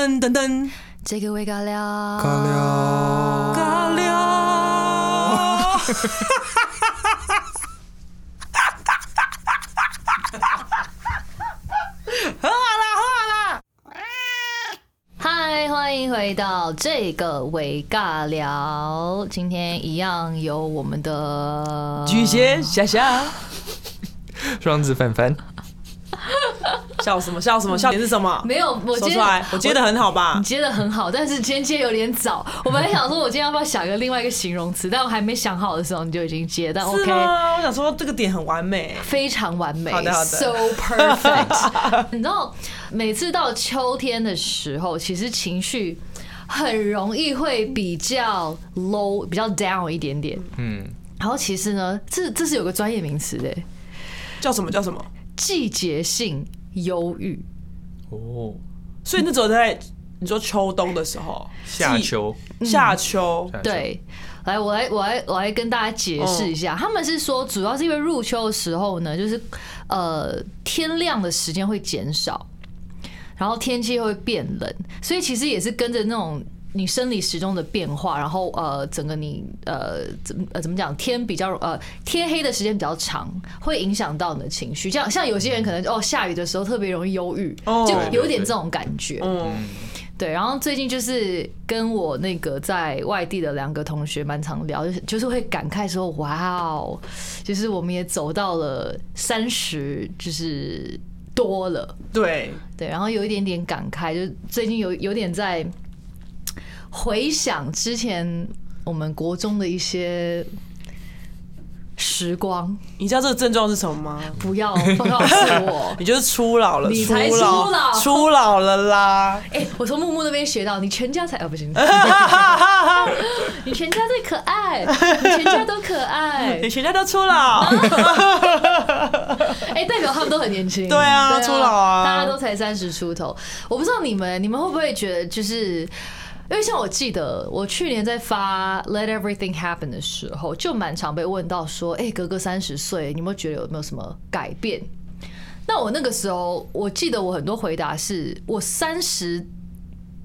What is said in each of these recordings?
噔噔噔，这个味尬聊，尬聊，尬聊。喝好啦，喝好啦。嗨，欢迎回到这个伪尬聊。今天一样有我们的巨蟹霞霞，双子凡凡，笑什么？笑什么？笑点是什么？没有，我接出来，我接的很好吧你？接的很好，但是今天接有点早。我本来想说，我今天要不要想一个另外一个形容词，但我还没想好的时候，你就已经接，但 OK。我想说这个点很完美。非常完美，好的好的 s o perfect。你知道，每次到秋天的时候，其实情绪很容易会比较 low，比较 down 一点点。嗯，然后其实呢，这这是有个专业名词的，叫什么叫什么？季节性忧郁。哦，所以那时候在你说秋冬的时候，夏秋，夏秋，夏秋，对，来，我来，我来，我来跟大家解释一下，他们是说，主要是因为入秋的时候呢，就是呃天亮的时间会减少，然后天气会变冷，所以其实也是跟着那种。你生理时钟的变化，然后呃，整个你呃怎么呃怎么讲，天比较呃天黑的时间比较长，会影响到你的情绪。像像有些人可能哦下雨的时候特别容易忧郁，哦。就有点这种感觉。嗯，对，然后最近就是跟我那个在外地的两个同学蛮常聊，就是就是会感慨说，哇哦，就是我们也走到了三十，就是多了，对，对，然后有一点点感慨，就最近有有点在回想之前我们国中的一些时光，你知道这个症状是什么吗？不要不告诉我。你就是初老了，你才初初老初老了啦。哎、我从木木那边学到，你全家才哦不行，你全家最可爱，你全家都可爱 你，全家都初老，哎、代表他们都很年轻。对啊初老啊大家都才三十出头。我不知道你们，你们会不会觉得就是。因为像我记得，我去年在发《Let Everything Happen》的时候，就蛮常被问到说：“哎、哥哥三十岁，你有没有觉得有没有什么改变？”那我那个时候，我记得我很多回答是我三十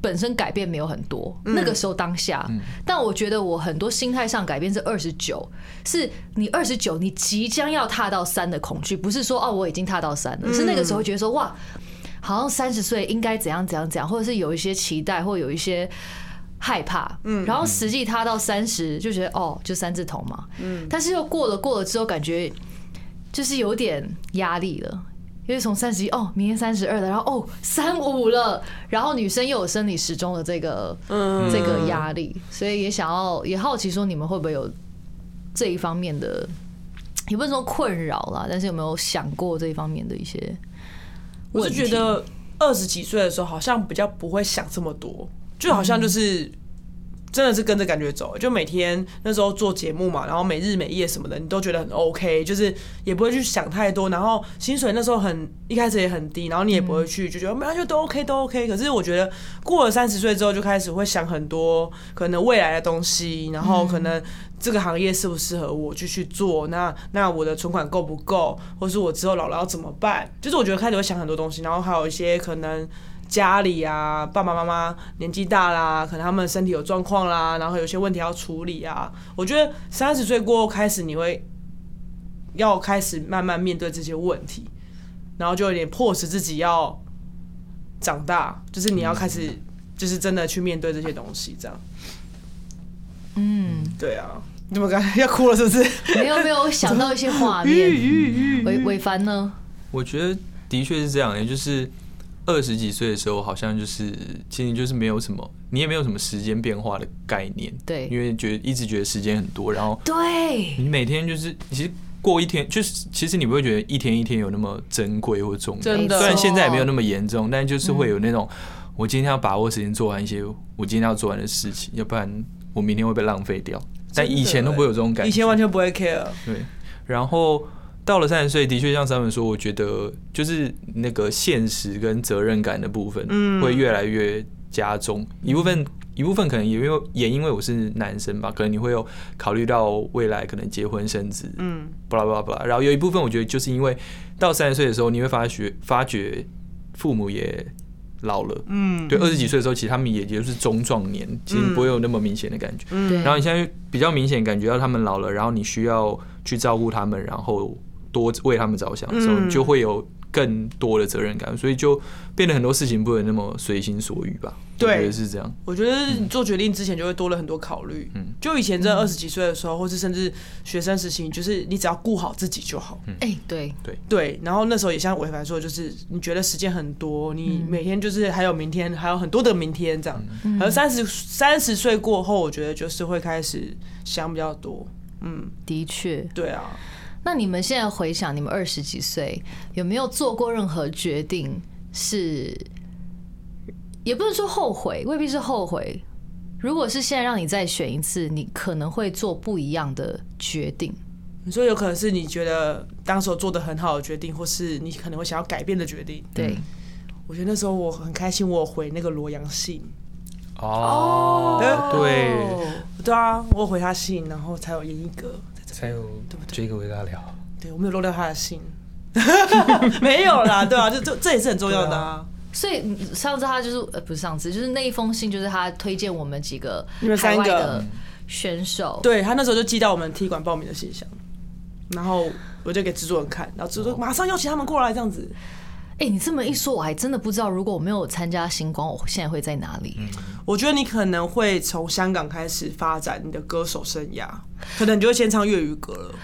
本身改变没有很多，那个时候当下，但我觉得我很多心态上改变是二十九，是你二十九，你即将要踏到三的恐惧，不是说哦我已经踏到三了，是那个时候觉得说哇，好像三十岁应该怎样怎样怎样，或者是有一些期待，或有一些。害怕，嗯，然后实际他到三十就觉得哦，就三字头嘛，嗯，但是又过了过了之后，感觉就是有点压力了，因为从三十一哦，明天三十二了，然后哦三五了，然后女生又有生理时钟的这个嗯这个压力，所以也想要也好奇说你们会不会有这一方面的，也不是说困扰啦，但是有没有想过这一方面的一些我？是觉得二十几岁的时候，好像比较不会想这么多，就好像就是。真的是跟着感觉走，就每天那时候做节目嘛，然后每日每夜什么的，你都觉得很 OK，就是也不会去想太多。然后薪水那时候很一开始也很低，然后你也不会去就觉得没有就都 OK 都 OK。可是我觉得过了三十岁之后，就开始会想很多可能未来的东西，然后可能这个行业适不适合我继续做，那那我的存款够不够，或是我之后老了要怎么办？就是我觉得开始会想很多东西，然后还有一些可能。家里啊，爸爸妈妈年纪大啦，可能他们身体有状况啦，然后有些问题要处理啊。我觉得三十岁过后开始，你会要开始慢慢面对这些问题，然后就有点迫使自己要长大，就是你要开始，就是真的去面对这些东西，这样。嗯，对啊，你怎么刚才要哭了？是不是？没有没有想到一些画面。伟伟凡呢？我觉得的确是这样也，就是二十几岁的时候，好像就是其实就是没有什么，你也没有什么时间变化的概念，对。因为觉得一直觉得时间很多，然后对，你每天就是其实过一天，就是其实你不会觉得一天一天有那么珍贵或重要，真的。虽然现在也没有那么严重，但就是会有那种我今天要把握时间做完一些我今天要做完的事情，要不然我明天会被浪费掉。但以前都不会有这种感觉，以前完全不会 care。对，然后到了三十岁，的确像三文说，我觉得就是那个现实跟责任感的部分，嗯会越来越加重。一部分一部分可能也因为也因为我是男生吧，可能你会有考虑到未来可能结婚生子，嗯，巴拉巴拉巴拉。然后有一部分我觉得就是因为到三十岁的时候，你会发觉发觉父母也老了。嗯，对，二十几岁的时候，其实他们也就是中壮年，其实不会有那么明显的感觉。嗯，然后你现在比较明显感觉到他们老了，然后你需要去照顾他们，然后多为他们着想的时候，嗯你就会有更多的责任感，所以就变得很多事情不能那么随心所欲吧。对我觉得是这样。我觉得你做决定之前就会多了很多考虑。嗯就以前在二十几岁的时候，或是甚至学生时期，就是你只要顾好自己就好。哎、对，对，对然后那时候也像伟凡说，就是你觉得时间很多，你每天就是还有明天，还有很多的明天这样。嗯而三十三十岁过后，我觉得就是会开始想比较多。嗯，的确。对啊，那你们现在回想，你们二十几岁有没有做过任何决定是，也不能说后悔，未必是后悔。如果是现在让你再选一次，你可能会做不一样的决定。你说有可能是你觉得当时候做的很好的决定，或是你可能会想要改变的决定。对，我觉得那时候我很开心，我有回那个罗阳信。哦，对，对啊，我有回他信，然后才有演一哥。才有这个维大聊。对，我没有漏掉他的信。没有啦，对啊，就这这也是很重要的啊。所以嗯上次他就是呃不是上次，就是那一封信，就是他推荐我们几个海你们三个外的选手。对他那时候就寄到我们踢馆报名的信箱，然后我就给制作人看，然后制作人马上邀请他们过来这样子。哎、你这么一说，我还真的不知道，如果我没有参加星光，我现在会在哪里？我觉得你可能会从香港开始发展你的歌手生涯，可能你就会先唱粤语歌了。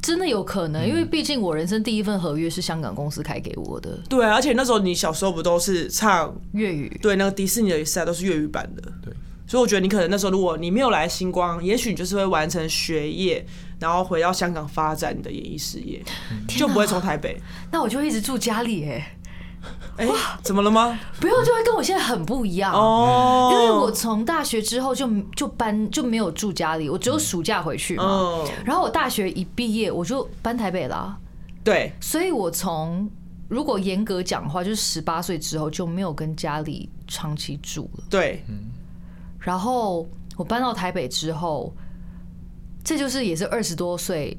真的有可能，因为毕竟我人生第一份合约是香港公司开给我的对啊，而且那时候你小时候不都是唱粤语。对那个迪士尼的比赛都是粤语版的，对，所以我觉得你可能那时候如果你没有来星光，也许你就是会完成学业，然后回到香港发展你的演艺事业，就不会从台北。那我就一直住家里，哎，哎、怎么了吗？不用就会跟我现在很不一样。哦，因为我从大学之后就就搬就没有住家里，我只有暑假回去嘛。嗯，然后我大学一毕业我就搬台北啦，对，所以我从如果严格讲的话，就是十八岁之后就没有跟家里长期住了。对，然后我搬到台北之后，这就是也是二十多岁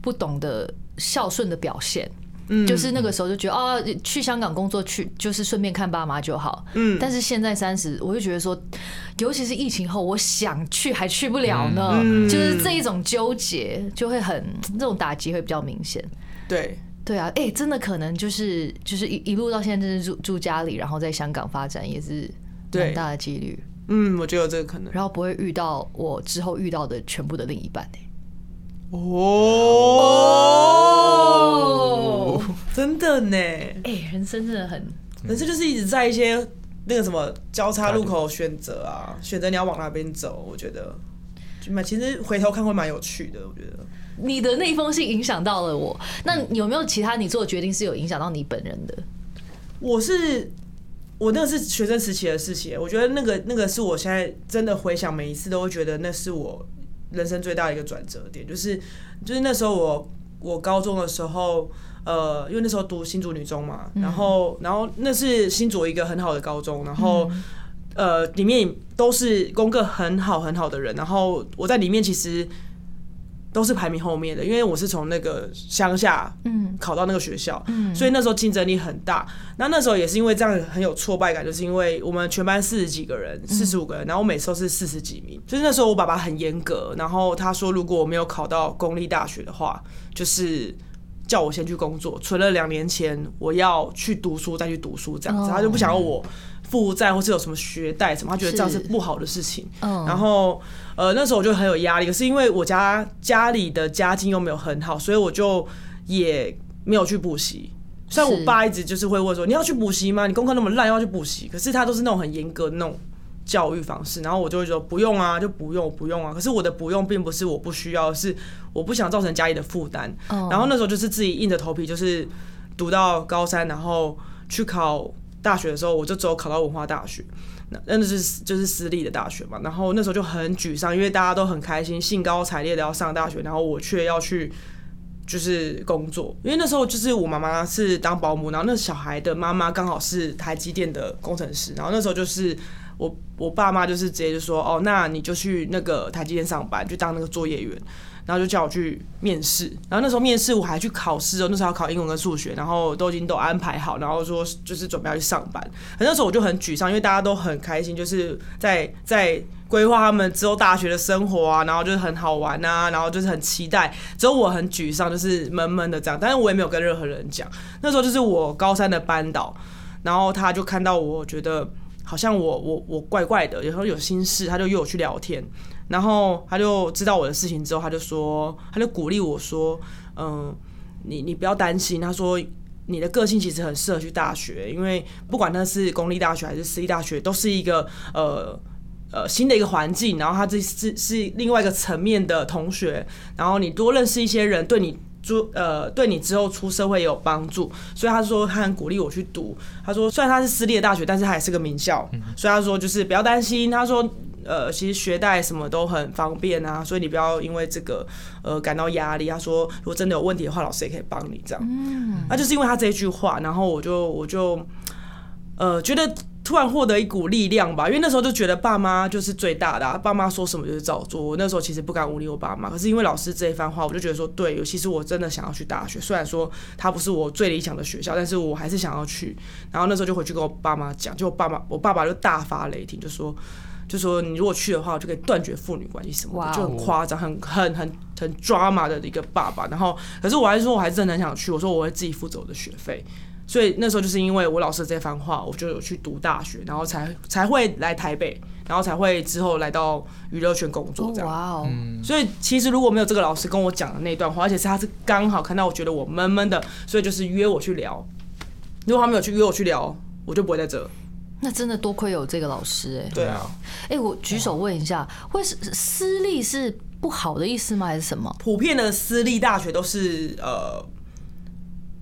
不懂得孝顺的表现。嗯，就是那个时候就觉得啊，去香港工作去就是顺便看爸妈就好。嗯。但是现在三十，我就觉得说，尤其是疫情后，我想去还去不了呢，嗯。就是这一种纠结就会很这种打击会比较明显。对，对啊，哎、真的可能就是就是一一路到现在，就是住住家里，然后在香港发展也是很大的几率，嗯，我觉得有这个可能。然后不会遇到我之后遇到的全部的另一半、欸哦，真的呢，哎、人生真的很人生就是一直在一些那个什么交叉路口选择啊，选择你要往哪边走，我觉得就蛮其实回头看会蛮有趣的，我觉得。你的那封信影响到了我，那有没有其他你做的决定是有影响到你本人的？我是我那个是学生时期的事情，我觉得那个那个是我现在真的回想每一次都会觉得那是我人生最大的一个转折点，就是就是那时候我我高中的时候。呃，因为那时候读新竹女中嘛，然后，然后那是新竹一个很好的高中，然后，呃，里面都是功课很好很好的人，然后我在里面其实都是排名后面的，因为我是从那个乡下，嗯考到那个学校，嗯所以那时候竞争力很大。那那时候也是因为这样很有挫败感，就是因为我们全班四十几个人，四十五个人，然后我每次都是四十几名。就是那时候我爸爸很严格，然后他说如果我没有考到公立大学的话，就是。叫我先去工作，存了两年钱，我要去读书，再去读书这样子，哦他就不想要我负债或是有什么学贷什么，他觉得这样是是不好的事情。嗯然后呃那时候我就很有压力，可是因为我家家里的家境又没有很好，所以我就也没有去补习。虽然我爸一直就是会问说你要去补习吗？你功课那么烂要去补习，可是他都是那种很严格的那种教育方式，然后我就会说不用啊，就不用不用啊。可是我的不用并不是我不需要，是我不想造成家里的负担。嗯然后那时候就是自己硬着头皮，就是读到高三，然后去考大学的时候，我就只有考到文化大学。那那就是就是私立的大学嘛，然后那时候就很沮丧，因为大家都很开心，兴高采烈的要上大学，然后我却要去就是工作，因为那时候就是我妈妈是当保姆，然后那小孩的妈妈刚好是台积电的工程师，然后那时候就是我我爸妈就是直接就说，哦，那你就去那个台积电上班，就当那个作业员。然后就叫我去面试，然后那时候面试我还去考试哦，那时候要考英文跟数学，然后都已经都安排好，然后说就是准备要去上班。那时候我就很沮丧，因为大家都很开心，就是在在规划他们之后大学的生活啊，然后就是很好玩啊，然后就是很期待。只有我很沮丧，就是闷闷的这样。但是我也没有跟任何人讲。那时候就是我高三的班导，然后他就看到我觉得好像我我我怪怪的，有时候有心事，他就约我去聊天。然后他就知道我的事情之后，他就说，他就鼓励我说，嗯，你你不要担心。他说，你的个性其实很适合去大学，因为不管那是公立大学还是私立大学，都是一个呃呃新的一个环境。然后他这是是另外一个层面的同学，然后你多认识一些人，对你出呃对你之后出社会也有帮助。所以他说他很鼓励我去读。他说虽然他是私立的大学，但是他也是个名校，所以他说就是不要担心。他说。呃，其实学贷什么都很方便啊，所以你不要因为这个呃感到压力。他说，如果真的有问题的话，老师也可以帮你这样。嗯，那就是因为他这一句话，然后我就我就呃觉得突然获得一股力量吧，因为那时候就觉得爸妈就是最大的，爸妈说什么就是照做。我那时候其实不敢无理我爸妈，可是因为老师这一番话，我就觉得说对，尤其是我真的想要去大学，虽然说它不是我最理想的学校，但是我还是想要去。然后那时候就回去跟我爸妈讲，就我爸妈，我爸爸就大发雷霆，就说。就说你如果去的话，就可以断绝父女关系什么的，就很夸张，很很很很抓马的一个爸爸。然后，可是我还是说，我还是真的很想去。我说我会自己负责我的学费。所以那时候就是因为我老师这番话，我就有去读大学，然后才 才会来台北，然后才会之后来到娱乐圈工作这样。哇哦！所以其实如果没有这个老师跟我讲的那段话，而且是他是刚好看到我觉得我闷闷的，所以就是约我去聊。如果他没有去约我去聊，我就不会在这。那真的多亏有这个老师哎，对啊，哎，我举手问一下，会是私立是不好的意思吗？还是什么？普遍的私立大学都是呃，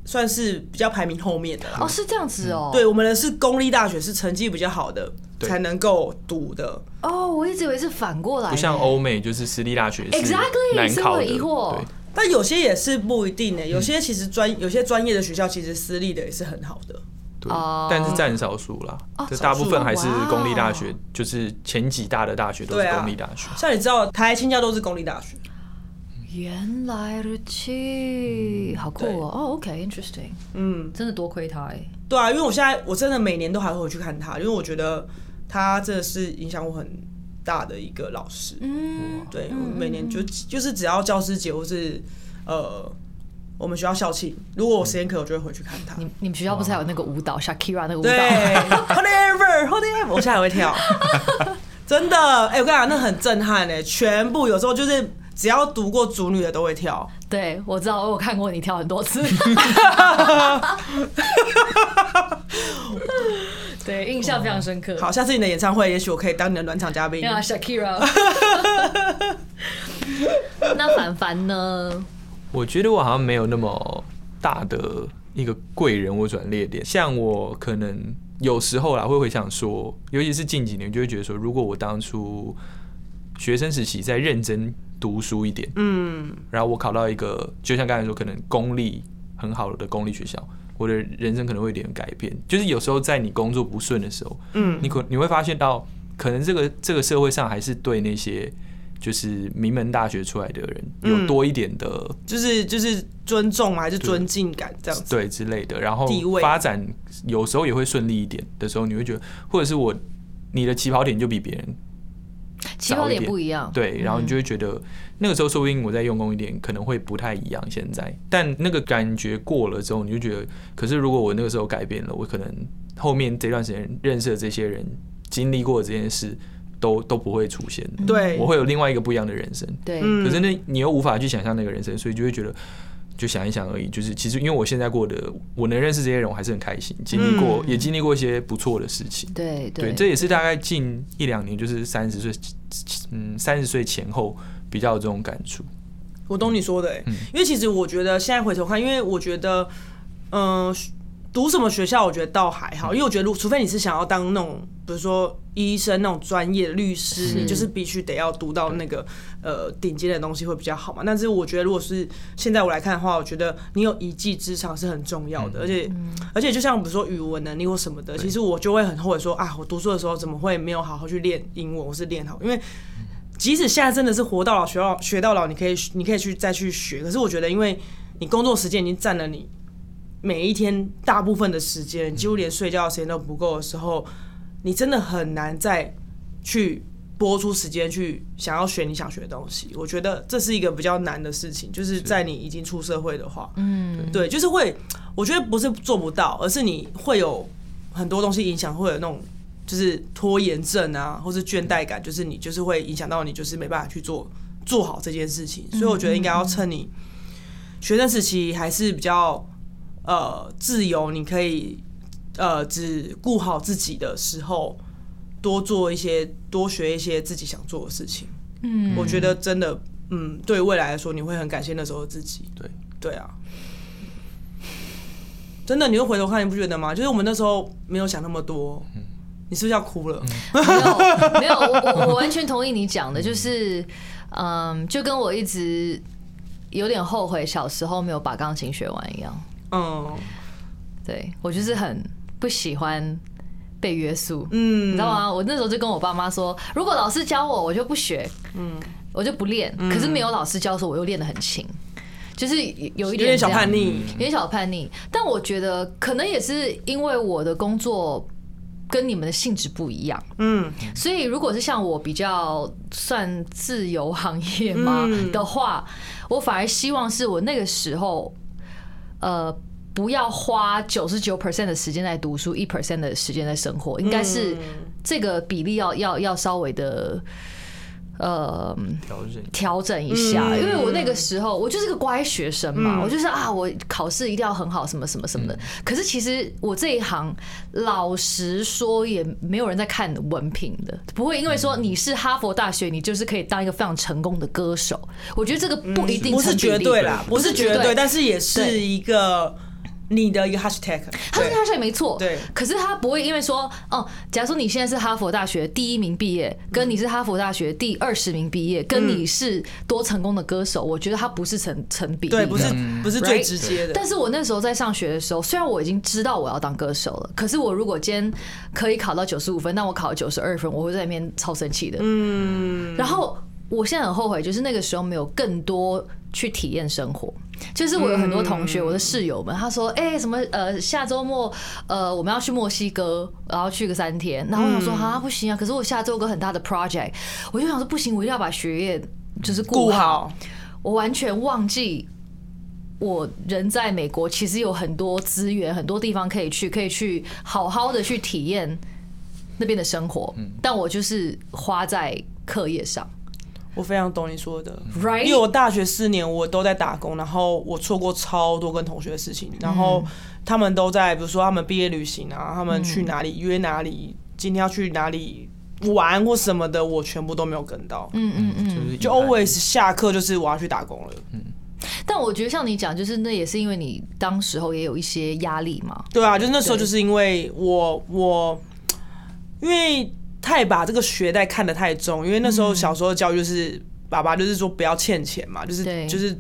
算是比较排名后面的啦。哦，是这样子哦。对，我们的是公立大学，是成绩比较好的才能够读的。哦，我一直以为是反过来，不像欧美，就是私立大学 exactly 难考的。疑惑，但有些也是不一定的，有些其实专有些专业的学校，其实私立的也是很好的。对，但是占少数啦，这大部分还是公立大学，就是前几大的大学都是公立大学。像你知道，台清交都是公立大学。原来如此，好酷哦！哦，OK，interesting。嗯，真的多亏他哎。对啊，因为我现在我真的每年都还会去看他，因为我觉得他真的是影响我很大的一个老师。嗯，对，每年就就是只要教师节或是呃。我们学校校庆，如果我时间可以，我就会回去看他。你你们学校不是还有那个舞蹈，Shakira 那个舞蹈？对，Hold ever，Hold ever，我现在还会跳，真的。哎，我跟你讲，那很震撼哎，全部有时候就是只要读过主女的都会跳。对，我知道，我有看过你跳很多次。对，印象非常深刻。好，下次你的演唱会，也许我可以当你的暖场嘉宾。Shakira。那凡凡呢？我觉得我好像没有那么大的一个贵人或转捩点，像我可能有时候啦会回想说，尤其是近几年，就会觉得说，如果我当初学生时期再认真读书一点，嗯，然后我考到一个，就像刚才说，可能公立很好的公立学校，我的人生可能会有点改变。就是有时候在你工作不顺的时候，嗯，你可你会发现到，可能这个这个社会上还是对那些。就是名门大学出来的人有多一点的，就是就是尊重还是尊敬感这样子，对之类的。然后发展有时候也会顺利一点的时候，你会觉得，或者是我你的起跑点就比别人起跑点不一样，对，然后你就会觉得那个时候说不定我再用功一点，可能会不太一样。现在，但那个感觉过了之后，你就觉得，可是如果我那个时候改变了，我可能后面这段时间认识的这些人经历过这件事。都都不会出现，对我会有另外一个不一样的人生。对，可是那你又无法去想象那个人生，所以就会觉得，就想一想而已。就是其实因为我现在过的，我能认识这些人，我还是很开心。经历过，也经历过一些不错的事情。对对，这也是大概近一两年，就是三十岁，嗯，三十岁前后比较有这种感触。我懂你说的，哎，因为其实我觉得现在回头看，因为我觉得，嗯。读什么学校，我觉得倒还好，因为我觉得，如除非你是想要当那种，比如说医生那种专业律师，你就是必须得要读到那个呃顶尖的东西会比较好嘛。但是我觉得，如果是现在我来看的话，我觉得你有一技之长是很重要的，而且而且就像比如说语文能力或什么的，其实我就会很后悔说啊，我读书的时候怎么会没有好好去练英文，我是练好，因为即使现在真的是活到老学到学到老，你可以你可以去再去学，可是我觉得因为你工作时间已经占了你。每一天大部分的时间，几乎连睡觉的时间都不够的时候，你真的很难再去播出时间去想要学你想学的东西。我觉得这是一个比较难的事情，就是在你已经出社会的话，嗯，对，就是会，我觉得不是做不到，而是你会有很多东西影响，会有那种就是拖延症啊，或是倦怠感，就是你就是会影响到你，就是没办法去做做好这件事情。所以我觉得应该要趁你学生时期还是比较。呃，自由，你可以呃，只顾好自己的时候，多做一些，多学一些自己想做的事情。嗯，我觉得真的，嗯，对未来来说，你会很感谢那时候的自己。对，对啊，真的，你会回头看，你不觉得吗？就是我们那时候没有想那么多。你是不是要哭了？没有，没有，我我完全同意你讲的，就是，嗯，就跟我一直有点后悔小时候没有把钢琴学完一样。嗯，对我就是很不喜欢被约束，嗯，你知道吗？我那时候就跟我爸妈说，如果老师教我，我就不学，嗯，我就不练。可是没有老师教的时候，我又练得很勤，就是有一点小叛逆，有点小叛逆。但我觉得可能也是因为我的工作跟你们的性质不一样，嗯，所以如果是像我比较算自由行业嘛的话，我反而希望是我那个时候。呃，不要花九十九 percent 的时间在读书，一 percent 的时间在生活，应该是这个比例要要要稍微的呃调整调整一下。因为我那个时候我就是个乖学生嘛，我就是啊，我考试一定要很好，什么什么什么的。可是其实我这一行，老实说也没有人在看文凭的，不会因为说你是哈佛大学，你就是可以当一个非常成功的歌手。我觉得这个不一定不是绝对啦，不是绝对，但是也是一个。你的一个 hashtag，他是 hashtag 没错，对。可是他不会因为说，哦，假如说你现在是哈佛大学第一名毕业，跟你是哈佛大学第二十名毕业，跟你是多成功的歌手，我觉得他不是成成比例，对，不是不是最直接的。但是我那时候在上学的时候，虽然我已经知道我要当歌手了，可是我如果今天可以考到九十五分，但我考了九十二分，我会在那边超生气的。嗯。然后我现在很后悔，就是那个时候没有更多去体验生活。就是我有很多同学，我的室友们，他说：“哎，什么呃，下周末呃，我们要去墨西哥，然后去个三天。”然后我想说：“啊，不行啊！”可是我下周有个很大的 project，我就想说：“不行，我一定要把学业就是顾好。”我完全忘记，我人在美国，其实有很多资源，很多地方可以去，可以去好好的去体验那边的生活。但我就是花在课业上。我非常懂你说的，因为我大学四年我都在打工，然后我错过超多跟同学的事情，然后他们都在，比如说他们毕业旅行啊，他们去哪里约哪里，今天要去哪里玩或什么的，我全部都没有跟到。嗯嗯嗯，就 always 下课就是我要去打工了。嗯，但我觉得像你讲，就是那也是因为你当时候也有一些压力嘛。对啊，就是那时候就是因为我我因为。太把这个学贷看得太重，因为那时候小时候的教育就是爸爸就是说不要欠钱嘛，就是就是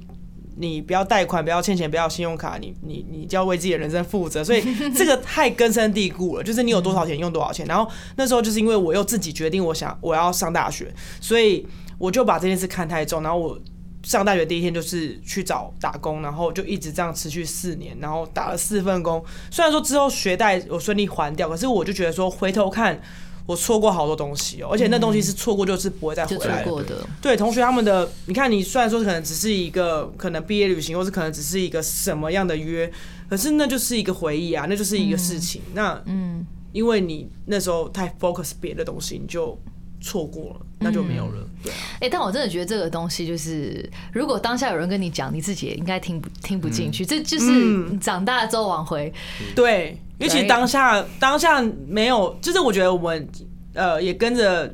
你不要贷款，不要欠钱，不要信用卡，你你你就要为自己的人生负责，所以 这个太根深蒂固了，就是你有多少钱用多少钱。然后那时候就是因为我又自己决定我想我要上大学，所以我就把这件事看太重。然后我上大学第一天就是去找打工，然后就一直这样持续四年，然后打了四份工。虽然说之后学贷我顺利还掉，可是我就觉得说回头看。我错过好多东西哦，而且那东西是错过就是不会再回来的。对，同学他们的，你看你虽然说可能只是一个可能毕业旅行，或是可能只是一个什么样的约，可是那就是一个回忆啊，那就是一个事情。那嗯，因为你那时候太 focus 别的东西，你就错过了，那就没有了。对啊。哎，但我真的觉得这个东西就是，如果当下有人跟你讲，你自己也应该听不听不进去。这就是长大了之后往回。对。因为其实当下当下没有，就是我觉得我们呃也跟着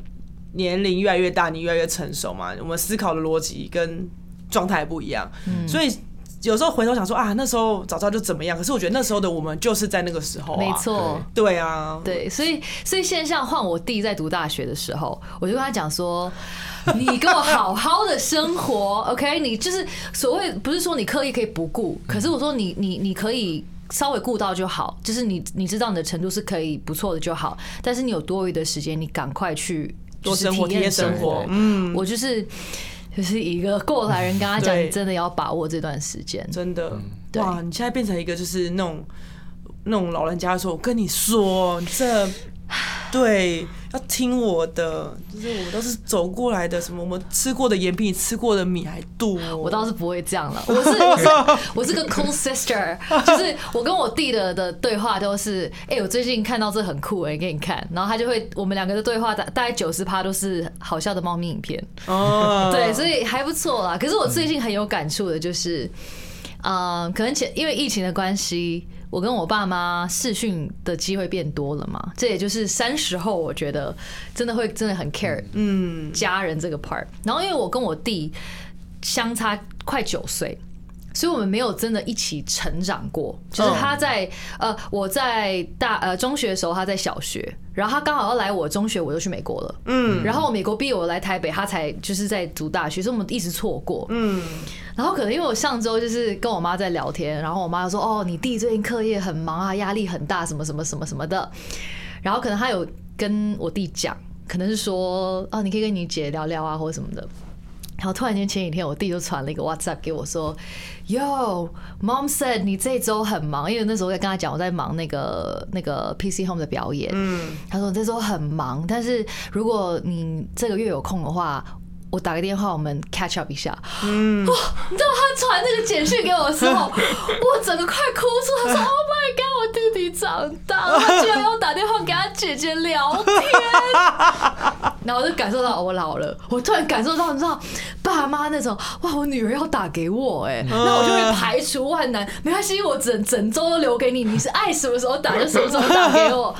年龄越来越大，你越来越成熟嘛，我们思考的逻辑跟状态不一样，所以有时候回头想说啊，那时候早知道就怎么样。可是我觉得那时候的我们就是在那个时候、啊，没，错。对啊，对，所以所以现在像换我弟在读大学的时候，我就跟他讲说，你给我好好的生活，OK？你就是所谓不是说你刻意可以不顾，可是我说你你你可以。稍微顾到就好，就是你你知道你的程度是可以不错的就好，但是你有多余的时间，你赶快去多生活，体验生活，嗯，我就是就是一个过来人，跟他讲，你真的要把握这段时间。真的，哇！你现在变成一个就是那种那种老人家说，我跟你说，这对要听我的，就是我们都是走过来的，什么我们吃过的盐比你吃过的米还多。我倒是不会这样了，我是我是我是个 cool sister，就是我跟我弟的的对话都是，哎、我最近看到这很酷哎、给你看，然后他就会，我们两个的对话大大概九十趴都是好笑的猫咪影片，哦，对，所以还不错啦。可是我最近很有感触的就是，嗯，可能前因为疫情的关系，我跟我爸妈视讯的机会变多了嘛，这也就是三十后，我觉得真的会真的很 care 嗯，家人这个 part。然后因为我跟我弟相差快九岁。所以我们没有真的一起成长过，就是他在呃我在大呃中学的时候，他在小学，然后他刚好要来我中学，我就去美国了，嗯，然后美国毕业我来台北，他才就是在读大学，所以我们一直错过，嗯，然后可能因为我上周就是跟我妈在聊天，然后我妈就说：“哦，你弟最近课业很忙啊，压力很大，什么什么什么什么的。”然后可能他有跟我弟讲，可能是说：“哦，你可以跟你姐聊聊啊，或者什么的。”然后突然间前几天，我弟就传了一个 WhatsApp 给我说：“Yo, mom said 你这周很忙，因为那时候在跟他讲我在忙那个那个 PC Home 的表演。”嗯，他说：“你这周很忙，但是如果你这个月有空的话。”我打个电话，我们 catch up 一下。嗯，你知道他传那个简讯给我的时候，我整个快哭出来，说：“Oh my god，我弟弟长大了，他居然要打电话给他姐姐聊天。” 然后我就感受到我老了，我突然感受到，你知道，爸妈那种哇，我女儿要打给我，哎，那我就会排除万难，没关系，我整整周都留给你，你是爱什么时候打就什么时候打给我，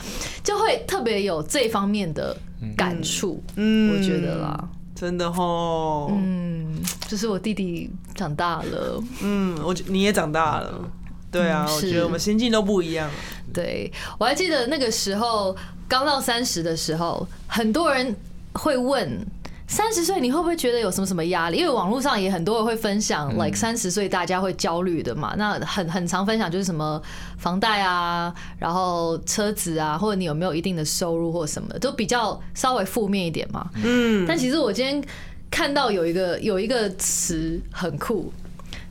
就会特别有这方面的感触，嗯我觉得啦。真的吼，嗯，就是我弟弟长大了，嗯，我觉你也长大了，对啊，嗯我觉得我们心境都不一样。对我还记得那个时候刚到三十的时候，很多人会问。三十岁你会不会觉得有什么什么压力？因为网络上也很多人会分享，like 三十岁大家会焦虑的嘛。那很很常分享就是什么房贷啊，然后车子啊，或者你有没有一定的收入或什么的，都比较稍微负面一点嘛。嗯，但其实我今天看到有一个有一个词很酷，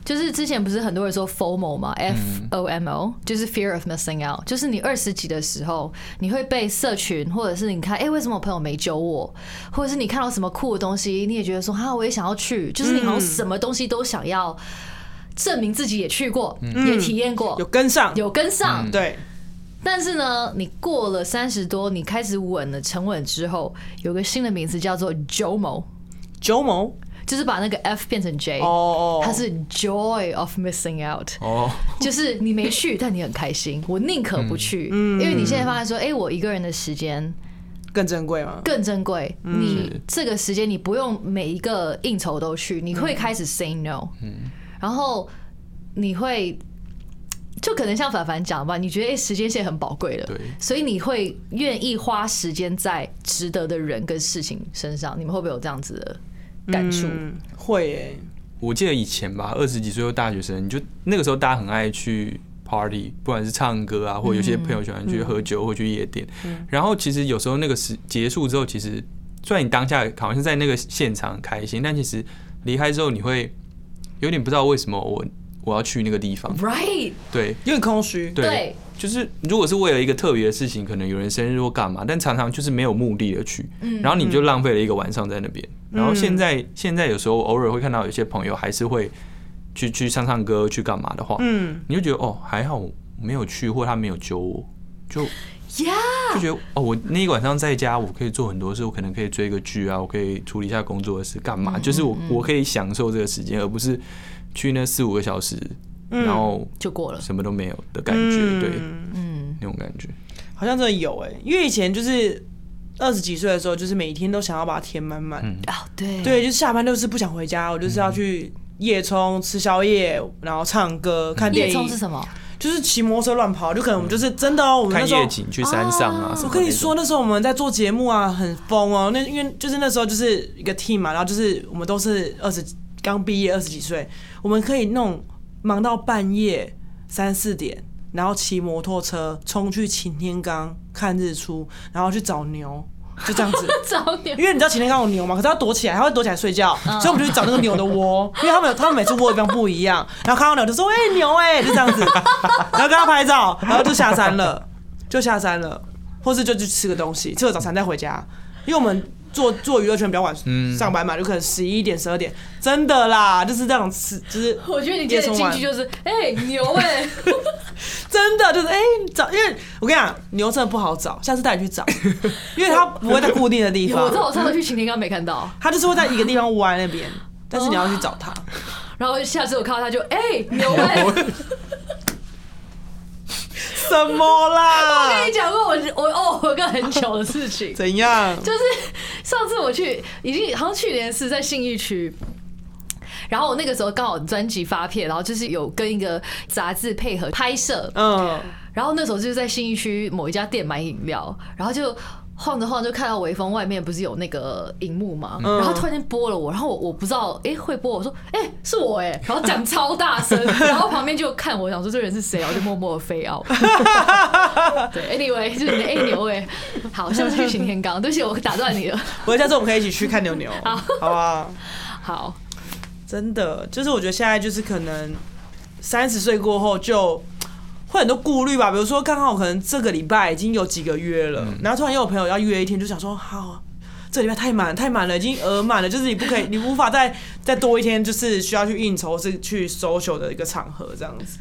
就是之前不是很多人说 FOMO 吗，F O M O，就是 fear of missing out，就是你二十几的时候，你会被社群或者是你看，哎、为什么我朋友没揪我，或者是你看到什么酷的东西，你也觉得说，哈，我也想要去，就是你好像什么东西都想要证明自己也去过，也体验过有，跟上，有跟上，对，但是呢，你过了三十多，你开始稳了、沉稳之后，有个新的名词叫做 JOMO，九某，就是把那个 F 变成 J，哦是 Joy of missing out，哦，就是你没去，但你很开心。我宁可不去，因为你现在发现说，哎，我一个人的时间更珍贵吗。更珍贵。你这个时间你不用每一个应酬都去，你会开始 say no，然后你会。就可能像凡凡讲吧，你觉得哎、时间线很宝贵的，对所以你会愿意花时间在值得的人跟事情身上。你们会不会有这样子的感触？嗯，会诶，我记得以前吧，二十几岁的大学生，你就那个时候大家很爱去 party，不管是唱歌啊，或者有些朋友喜欢去喝酒或去夜店。然后其实有时候那个时结束之后，其实虽然你当下好像在那个现场很开心，但其实离开之后你会有点不知道为什么我我要去那个地方。Right，对有点空虚。对对，就是如果是为了一个特别的事情，可能有人生日或干嘛，但常常就是没有目的的去，嗯。然后你就浪费了一个晚上在那边。然后现在现在有时候偶尔会看到有些朋友还是会去去唱唱歌去干嘛的话，嗯，你就觉得哦还好没有去，或他没有揪我，就 Yeah，就觉得哦我那一晚上在家，我可以做很多事，我可能可以追个剧啊，我可以处理一下工作的事，干嗯嘛？就是我我可以享受这个时间，而不是去那四五个小时，然后就过了。什么都没有的感觉，对，嗯，那种感觉。好像真的有诶，因为以前就是二十几岁的时候，就是每天都想要把它填满满。嗯啊，对对，就是下班就是不想回家，我就是要去夜冲、吃宵夜，然后唱歌、看电影夜冲是，什么？就是骑摩托车乱跑，就可能我们就是真的哦，我们那时候看夜景，去山上啊。我跟你说，那时候我们在做节目啊，很疯哦。那因为就是那时候就是一个 team 嘛，然后就是我们都是二十刚毕业二十几岁，我们可以弄忙到半夜三四点，然后骑摩托车冲去擎天岗看日出，然后去找牛，就这样子。找牛因为你知道擎天岗有牛嘛，可是它躲起来，它会躲起来睡觉，所以我们就去找那个牛的窝，因为他们他们每次窝的地方不一样，然后看到牛就说：“哎、牛哎、就这样子，然后跟他拍照，然后就下山了，就下山了，或是就去吃个东西，吃个早餐再回家，因为我们。做做娱乐圈比较晚上班嘛，就可能十一点、十二点，真的啦，就是这种吃，就是 我觉得你今天的进去 就是，哎、牛哎、真的就是哎、找，因为我跟你讲，牛真的不好找，下次带你去找，因为它不会在固定的地方。我知，道我上次去晴天刚没看到，它就是会在一个地方歪那边，但是你要去找它。然后下次我看到他就，哎、牛哎、什么啦？我跟你讲过我我哦，我有个很糗的事情，怎样？就是上次我去，已经好像去年是在信义区。然后我那个时候刚好专辑发片，然后就是有跟一个杂志配合拍摄，嗯，然后那时候就是在信义区某一家店买饮料，然后就晃着晃着就看到微风外面不是有那个荧幕嘛，嗯。然后突然间播了我，然后我我不知道哎、诶会播，我说哎、诶是我哎、然后讲超大声，然后旁边就看我想说这人是谁？啊，我就默默的飞 out。对，anyway 就是你的 A 牛哎、好，下次去擎天岗，对不起我打断你了，我下次我们可以一起去看牛牛，好不好？好，真的，就是我觉得现在就是可能三十岁过后就会很多顾虑吧，比如说刚好可能这个礼拜已经有几个约了，然后突然又有朋友要约一天，就想说好。这礼拜太满太满了，已经额满了，就是你不可以，你无法再再多一天，就是需要去应酬，是去 social 的一个场合，这样子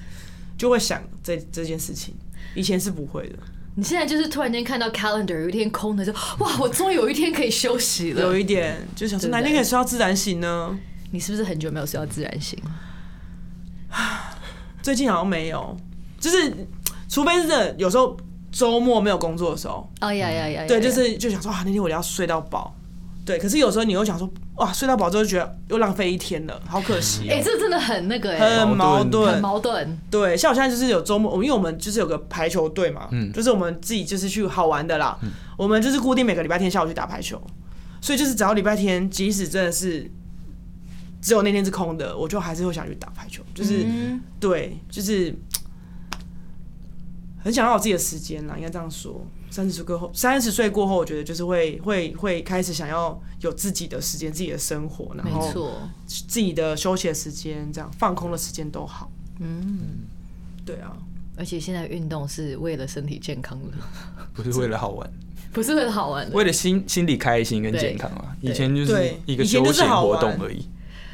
就会想这这件事情。以前是不会的，你现在就是突然间看到 calendar 有一天空的，就哇，我终于有一天可以休息了。有一点就想说哪天可以睡到自然醒呢？你是不是很久没有睡到自然醒？最近好像没有，就是除非是真的有时候周末没有工作的时候，哦呀呀呀！对，就是就想说啊，那天我要睡到饱。对，可是有时候你又想说，哇，睡到饱之后就觉得又浪费一天了，好可惜、哎、哦。这真的很那个哎、很矛盾。很盾，矛盾。对，像我现在就是有周末，因为我们就是有个排球队嘛，嗯。就是我们自己就是去好玩的啦，我们就是固定每个礼拜天下午去打排球，所以就是只要礼拜天，即使真的是只有那天是空的，我就还是会想去打排球，就是、嗯。对，就是很想要有自己的时间啦，应该这样说。三十岁过后，三十岁过后，我觉得就是会会会开始想要有自己的时间、自己的生活，然后，自己的休息的时间，这样放空的时间都好。嗯，对啊，而且现在运动是为了身体健康的，不是为了好玩，不是为了好玩的。为了心心理开心跟健康啊。以前就是一个休闲活动而已，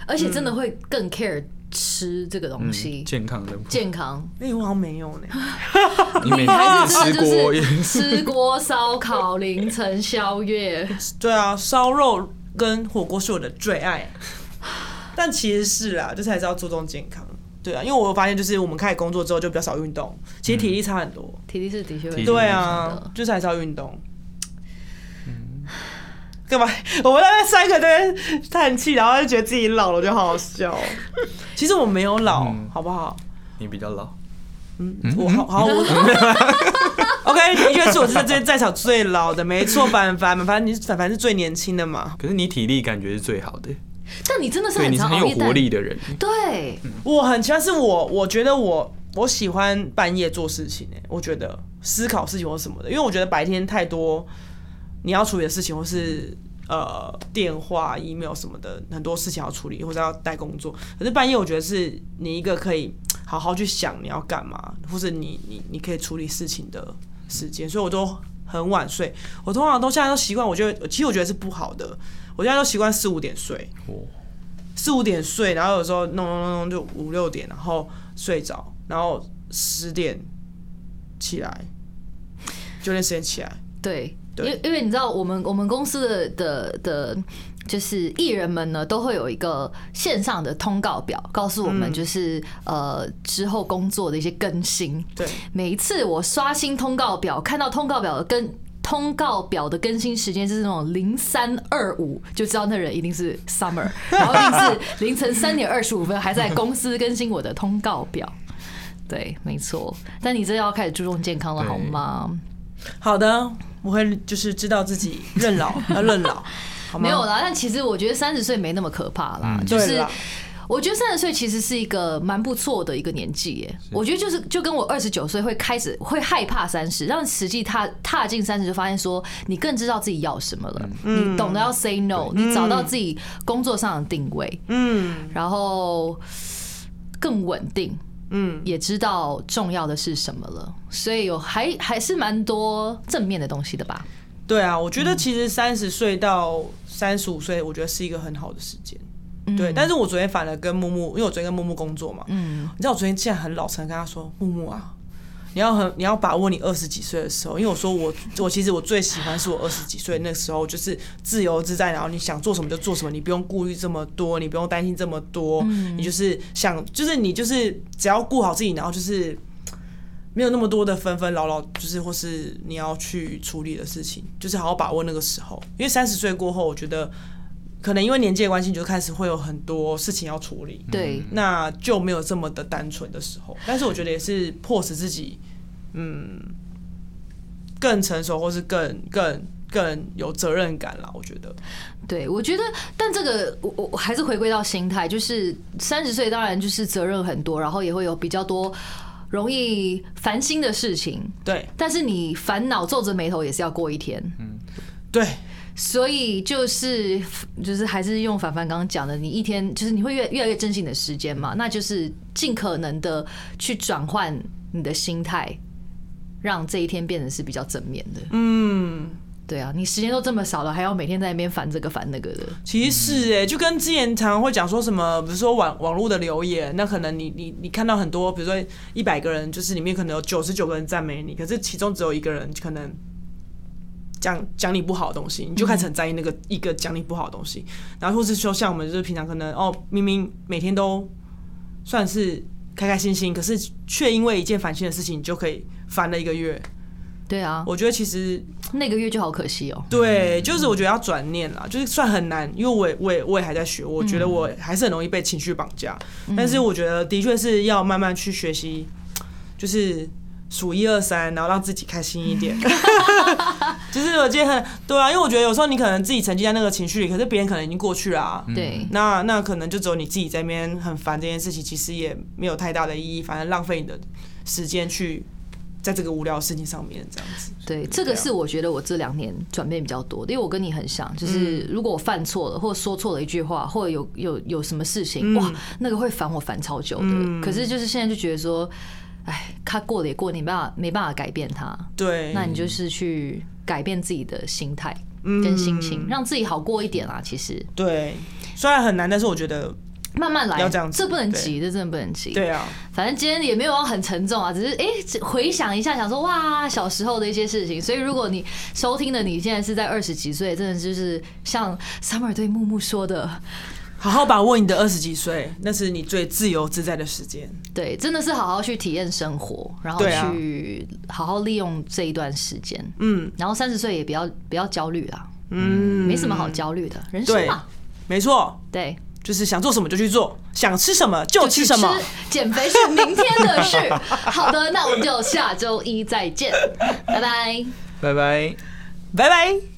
而且真的会更 care 吃这个东嗯西，健康的。健康。哎、我好像没有呢。你每还天 吃锅，吃锅烧烤、凌晨宵夜，对啊，烧肉跟火锅是我的最爱，但其实是啦，就是还是要注重健康。对啊，因为我发现就是我们开始工作之后就比较少运动，其实体力差很多。体力是的确对啊，就是还是要运动。干嘛？我们在那三个在叹气，然后就觉得自己老了，我觉得好好笑。其实我没有老，嗯好不好？你比较老，嗯，我好好我 OK，的确是我是在这在场最老的，没错。凡凡凡凡，你凡凡是最年轻的嘛？可是你体力感觉是最好的，但你真的是你是很有活力的人。对，我很喜欢，是我我觉得我我喜欢半夜做事情诶、我觉得思考事情或什么的，因为我觉得白天太多你要处理的事情，或是呃电话、email 什么的，很多事情要处理，或者要带工作。可是半夜我觉得是你一个可以 好好去想你要干嘛，或者你你你可以处理事情的时间，所以我都很晚睡。我通常都现在都习惯，我觉得其实我觉得是不好的，我现在都习惯四五点睡。哦四五点睡，然后有时候弄弄弄弄就五六点，然后睡着，然后十点起来，九点十点起来。对，因因为你知道，我们我们公司的的的，就是艺人们呢，都会有一个线上的通告表，告诉我们嗯就是、呃之后工作的一些更新。对，每一次我刷新通告表，看到通告表的更通告表的更新时间是那种零三二五，就知道那人一定是 summer，然后一定是凌晨三点二十五分还在公司更新我的通告表。对，没错。但你这要开始注重健康了，好吗？好的，我会就是知道自己认老要认老，好吗？没有啦，但其实我觉得三十岁没那么可怕啦，就是。我觉得三十岁其实是一个蛮不错的一个年纪耶。我觉得就是就跟我二十九岁会开始会害怕三十，让实际踏踏进三十就发现说你更知道自己要什么了，你懂得要 say no，你找到自己工作上的定位，嗯。然后更稳定，嗯，也知道重要的是什么了，所以有还还是蛮多正面的东西的吧。对啊，我觉得其实三十岁到三十五岁，我觉得是一个很好的时间。对，但是我昨天反而跟木木，因为我昨天跟木木工作嘛，嗯，你知道我昨天竟然很老成跟他说，木木啊，你要很你要把握你二十几岁的时候，因为我说我我其实我最喜欢是我二十几岁那时候，就是自由自在，然后你想做什么就做什么，你不用顾虑这么多，你不用担心这么多，你就是想就是你就是只要顾好自己，然后就是。没有那么多的纷纷扰扰，就是或是你要去处理的事情，就是好好把握那个时候。因为三十岁过后，我觉得可能因为年纪的关系，你就开始会有很多事情要处理。对，那就没有这么的单纯的时候。但是我觉得也是迫使自己，嗯，更成熟，或是更更更有责任感啦。我觉得，对，我觉得，但这个我我我还是回归到心态，就是三十岁当然就是责任很多，然后也会有比较多容易烦心的事情，对但是你烦恼皱着眉头也是要过一天，嗯对所以就是就是还是用凡凡刚刚讲的，你一天就是你会越越来越珍惜你的时间嘛，那就是尽可能的去转换你的心态，让这一天变得是比较正面的。嗯，对啊，你时间都这么少了，还要每天在那边烦这个烦那个的。其实是哎、就跟之前常常会讲说什么，比如说网网络的留言，那可能你你你看到很多，比如说一百个人，就是里面可能有九十九个人赞美你，可是其中只有一个人可能讲讲你不好的东西，你就开始很在意那个一个讲你不好的东西，然后或是说像我们就是平常可能哦，明明每天都算是开开心心，可是却因为一件烦心的事情，你就可以烦了一个月。对啊，我觉得其实那个月就好可惜哦。对，就是我觉得要转念啦，就是算很难，因为我也我也我也还在学，我觉得我还是很容易被情绪绑架，但是我觉得的确是要慢慢去学习，就是数一二三，然后让自己开心一点。就是我觉得很对啊，因为我觉得有时候你可能自己沉浸在那个情绪里，可是别人可能已经过去了、啊。对，那那可能就只有你自己在那边很烦这件事情，其实也没有太大的意义，反正浪费你的时间去在这个无聊的事情上面这样子。对，这个是我觉得我这两年转变比较多的，因为我跟你很像，就是如果我犯错了，或者说错了一句话，或者有有有什么事情，哇，那个会烦我烦超久的。可是就是现在就觉得说，哎，他过了也过，你没办法没办法改变他，对，那你就是去改变自己的心态跟心情，让自己好过一点啦。其实对，虽然很难，但是我觉得慢慢来，要这样子这不能急，这真的不能急。对啊，反正今天也没有要很沉重啊，只是哎、回想一下，想说哇小时候的一些事情。所以如果你收听的你现在是在二十几岁，真的就是像 Summer 对木木说的，好好把握你的二十几岁，那是你最自由自在的时间。对，真的是好好去体验生活，然后去好好利用这一段时间。嗯然后三十岁也不要不要焦虑啦，嗯，没什么好焦虑的，人生嘛，没错，对，就是想做什么就去做，想吃什么就吃什么。减肥是明天的事。好的，那我们就下周一再见，拜拜。拜拜。拜拜。